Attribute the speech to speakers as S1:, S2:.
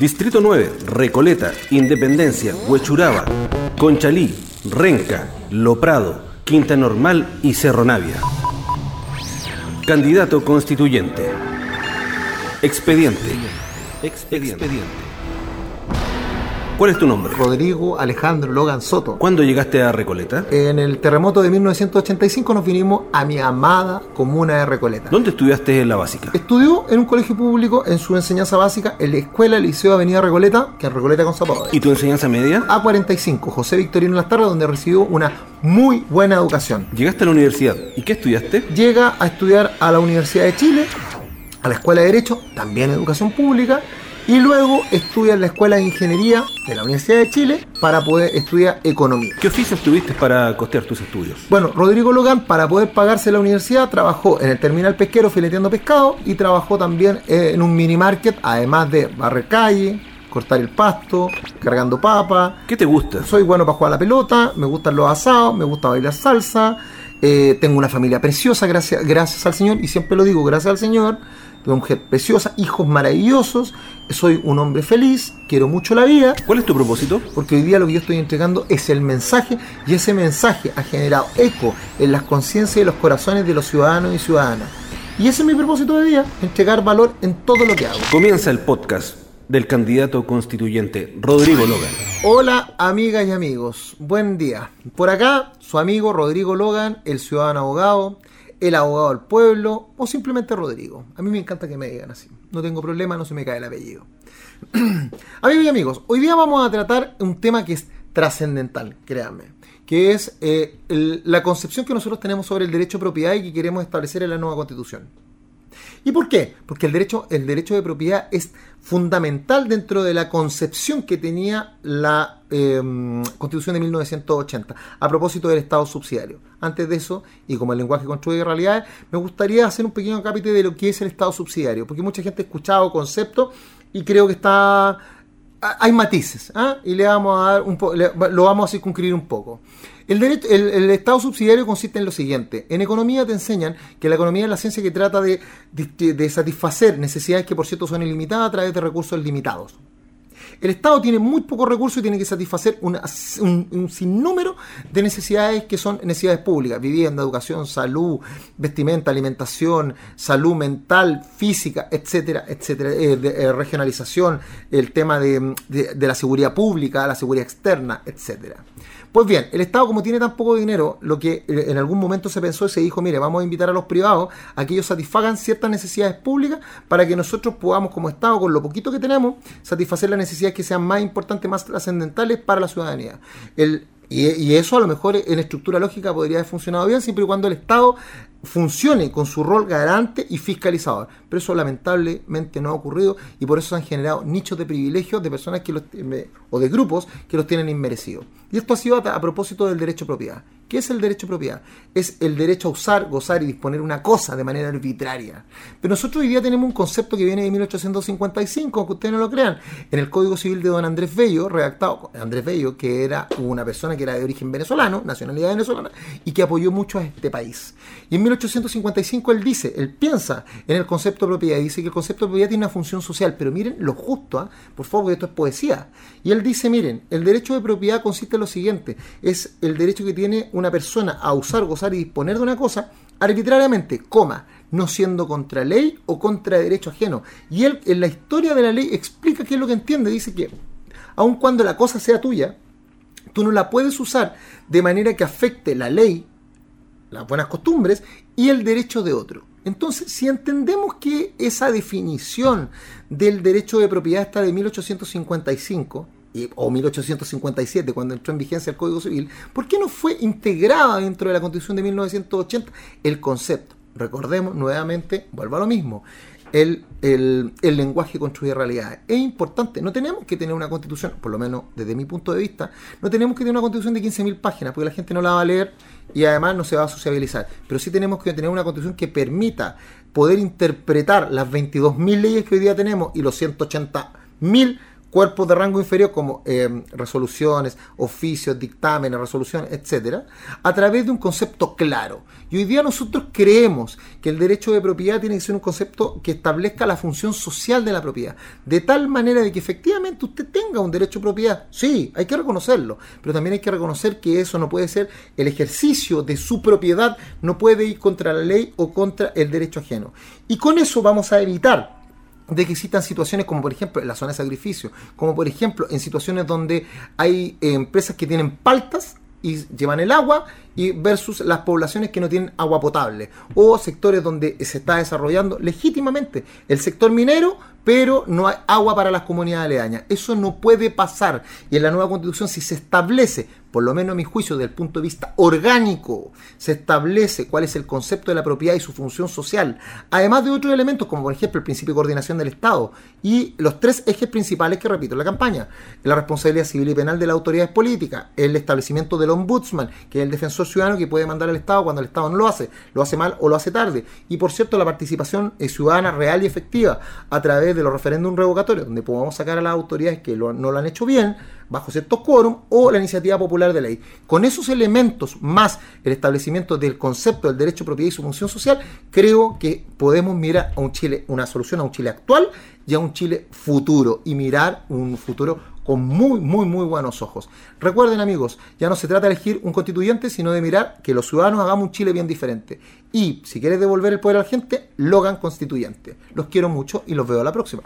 S1: Distrito 9, Recoleta, Independencia, Huechuraba, Conchalí, Renca, Loprado, Quinta Normal y Cerro Navia. Candidato constituyente. Expediente. Expediente. ¿Cuál es tu nombre?
S2: Rodrigo Alejandro Logan Soto.
S1: ¿Cuándo llegaste a Recoleta?
S2: En el terremoto de 1985 nos vinimos a mi amada comuna de Recoleta.
S1: ¿Dónde estudiaste en la básica?
S2: Estudió en un colegio público en su enseñanza básica en la Escuela Liceo Avenida Recoleta, que es Recoleta con.
S1: ¿Y tu enseñanza media?
S2: A45, José Victorino Lastarra, donde recibió una muy buena educación.
S1: Llegaste a la universidad. ¿Y qué estudiaste?
S2: Llega a estudiar a la Universidad de Chile, a la Escuela de Derecho, también Educación Pública, y luego estudia en la Escuela de Ingeniería de la Universidad de Chile para poder estudiar Economía.
S1: ¿Qué oficios tuviste para costear tus estudios?
S2: Bueno, Rodrigo Logan, para poder pagarse la universidad, trabajó en el terminal pesquero fileteando pescado y trabajó también en un mini market, además de barrer calle, cortar el pasto, cargando papa.
S1: ¿Qué te gusta?
S2: Soy bueno para jugar a la pelota, me gustan los asados, me gusta bailar salsa, eh, tengo una familia preciosa, gracias, gracias al Señor, y siempre lo digo, gracias al Señor una mujer preciosa, hijos maravillosos, soy un hombre feliz, quiero mucho la vida.
S1: ¿Cuál es tu propósito?
S2: Porque hoy día lo que yo estoy entregando es el mensaje y ese mensaje ha generado eco en las conciencias y los corazones de los ciudadanos y ciudadanas. Y ese es mi propósito de día, entregar valor en todo lo que hago.
S1: Comienza el podcast del candidato constituyente Rodrigo Logan.
S2: Hola amigas y amigos, buen día. Por acá, su amigo Rodrigo Logan, el ciudadano abogado el abogado del pueblo o simplemente Rodrigo. A mí me encanta que me digan así. No tengo problema, no se me cae el apellido. amigos y amigos, hoy día vamos a tratar un tema que es trascendental, créanme, que es eh, la concepción que nosotros tenemos sobre el derecho de propiedad y que queremos establecer en la nueva constitución. ¿Y por qué? Porque el derecho, el derecho de propiedad es fundamental dentro de la concepción que tenía la em, Constitución de 1980 a propósito del Estado subsidiario. Antes de eso, y como el lenguaje construye realidades, me gustaría hacer un pequeño capítulo de lo que es el Estado subsidiario, porque mucha gente ha escuchado conceptos y creo que está hay matices, ¿ah? y le vamos a dar un lo vamos a circunscribir un poco. El, el, Estado subsidiario consiste en lo siguiente. En economía te enseñan que la economía es la ciencia que trata de, de satisfacer necesidades que por cierto son ilimitadas a través de recursos limitados. El Estado tiene muy pocos recursos y tiene que satisfacer un, sinnúmero de necesidades que son necesidades públicas, vivienda, educación, salud, vestimenta, alimentación, salud mental, física, etcétera, etcétera, eh, eh, regionalización, el tema de, de la seguridad pública, la seguridad externa, etcétera. Pues bien, el Estado como tiene tan poco dinero, lo que eh, en algún momento se pensó y se dijo, mire, vamos a invitar a los privados a que ellos satisfagan ciertas necesidades públicas para que nosotros podamos como Estado, con lo poquito que tenemos, satisfacer las necesidades que sean más importantes, más trascendentales para la ciudadanía. El, y, y, eso a lo mejor en estructura lógica podría haber funcionado bien siempre y cuando el Estado funcione con su rol garante y fiscalizador. Pero eso lamentablemente no ha ocurrido y por eso se han generado nichos de privilegios de personas que los, o de grupos que los tienen inmerecidos. Y esto ha sido a, propósito del derecho a propiedad. ¿Qué es el derecho a propiedad? Es el derecho a usar, gozar y disponer una cosa de manera arbitraria. Pero nosotros hoy día tenemos un concepto que viene de 1855, aunque ustedes no lo crean, en el Código Civil de don Andrés Bello, redactado, Andrés Bello, que era una persona que era de origen venezolano, nacionalidad venezolana, y que apoyó mucho a este país. Y en 1855 él dice, él piensa en el concepto de propiedad, y dice que el concepto de propiedad tiene una función social, pero miren lo justo, ¿ah? por favor, porque esto es poesía. Y él dice, miren, el derecho de propiedad consiste en lo siguiente, es el derecho que tiene una persona a usar, gozar y disponer de una cosa arbitrariamente, coma, no siendo contra ley o contra derecho ajeno. Y él en la historia de la ley explica qué es lo que entiende. Dice que aun cuando la cosa sea tuya, tú no la puedes usar de manera que afecte la ley, las buenas costumbres y el derecho de otro. Entonces, si entendemos que esa definición del derecho de propiedad está de 1855, o 1857, cuando entró en vigencia el Código Civil, ¿por qué no fue integrada dentro de la Constitución de 1980 el concepto? Recordemos nuevamente, vuelvo a lo mismo, el, el, el, lenguaje construye realidades. Es importante, no tenemos que tener una constitución, por lo menos desde mi punto de vista, no tenemos que tener una constitución de 15.000 páginas, porque la gente no la va a leer y además no se va a sociabilizar. Pero sí tenemos que tener una constitución que permita poder interpretar las 22.000 leyes que hoy día tenemos y los 180.000 cuerpos de rango inferior como eh, resoluciones, oficios, dictámenes, resoluciones, etcétera, a través de un concepto claro. Y hoy día nosotros creemos que el derecho de propiedad tiene que ser un concepto que establezca la función social de la propiedad, de tal manera de que efectivamente usted tenga un derecho de propiedad. Sí, hay que reconocerlo, pero también hay que reconocer que eso no puede ser el ejercicio de su propiedad, no puede ir contra la ley o contra el derecho ajeno. Y con eso vamos a evitar de que existan situaciones como por ejemplo en la zona de sacrificio, como por ejemplo en situaciones donde hay eh, empresas que tienen paltas y llevan el agua versus las poblaciones que no tienen agua potable o sectores donde se está desarrollando legítimamente el sector minero pero no hay agua para las comunidades aledañas. Eso no puede pasar. Y en la nueva constitución, si se establece, por lo menos a mi juicio, desde el punto de vista orgánico, se establece cuál es el concepto de la propiedad y su función social, además de otros elementos, como por ejemplo el principio de coordinación del Estado y los tres ejes principales que repito en la campaña: la responsabilidad civil y penal de las autoridades políticas, el establecimiento del ombudsman, que es el defensor ciudadano que puede mandar al Estado cuando el Estado no lo hace, lo hace mal o lo hace tarde, y por cierto, la participación ciudadana real y efectiva a través de los referéndums revocatorios, donde podamos sacar a las autoridades que no lo han hecho bien, bajo ciertos quórum, o la iniciativa popular de ley. Con esos elementos, más el establecimiento del concepto del derecho propiedad y su función social, creo que podemos mirar a un Chile, una solución a un Chile actual y a un Chile futuro, y mirar un futuro con muy, muy, muy buenos ojos. Recuerden amigos, ya no se trata de elegir un constituyente, sino de mirar que los ciudadanos hagamos un Chile bien diferente. Y si quieres devolver el poder a la gente, Logan constituyente. Los quiero mucho y los veo a la próxima.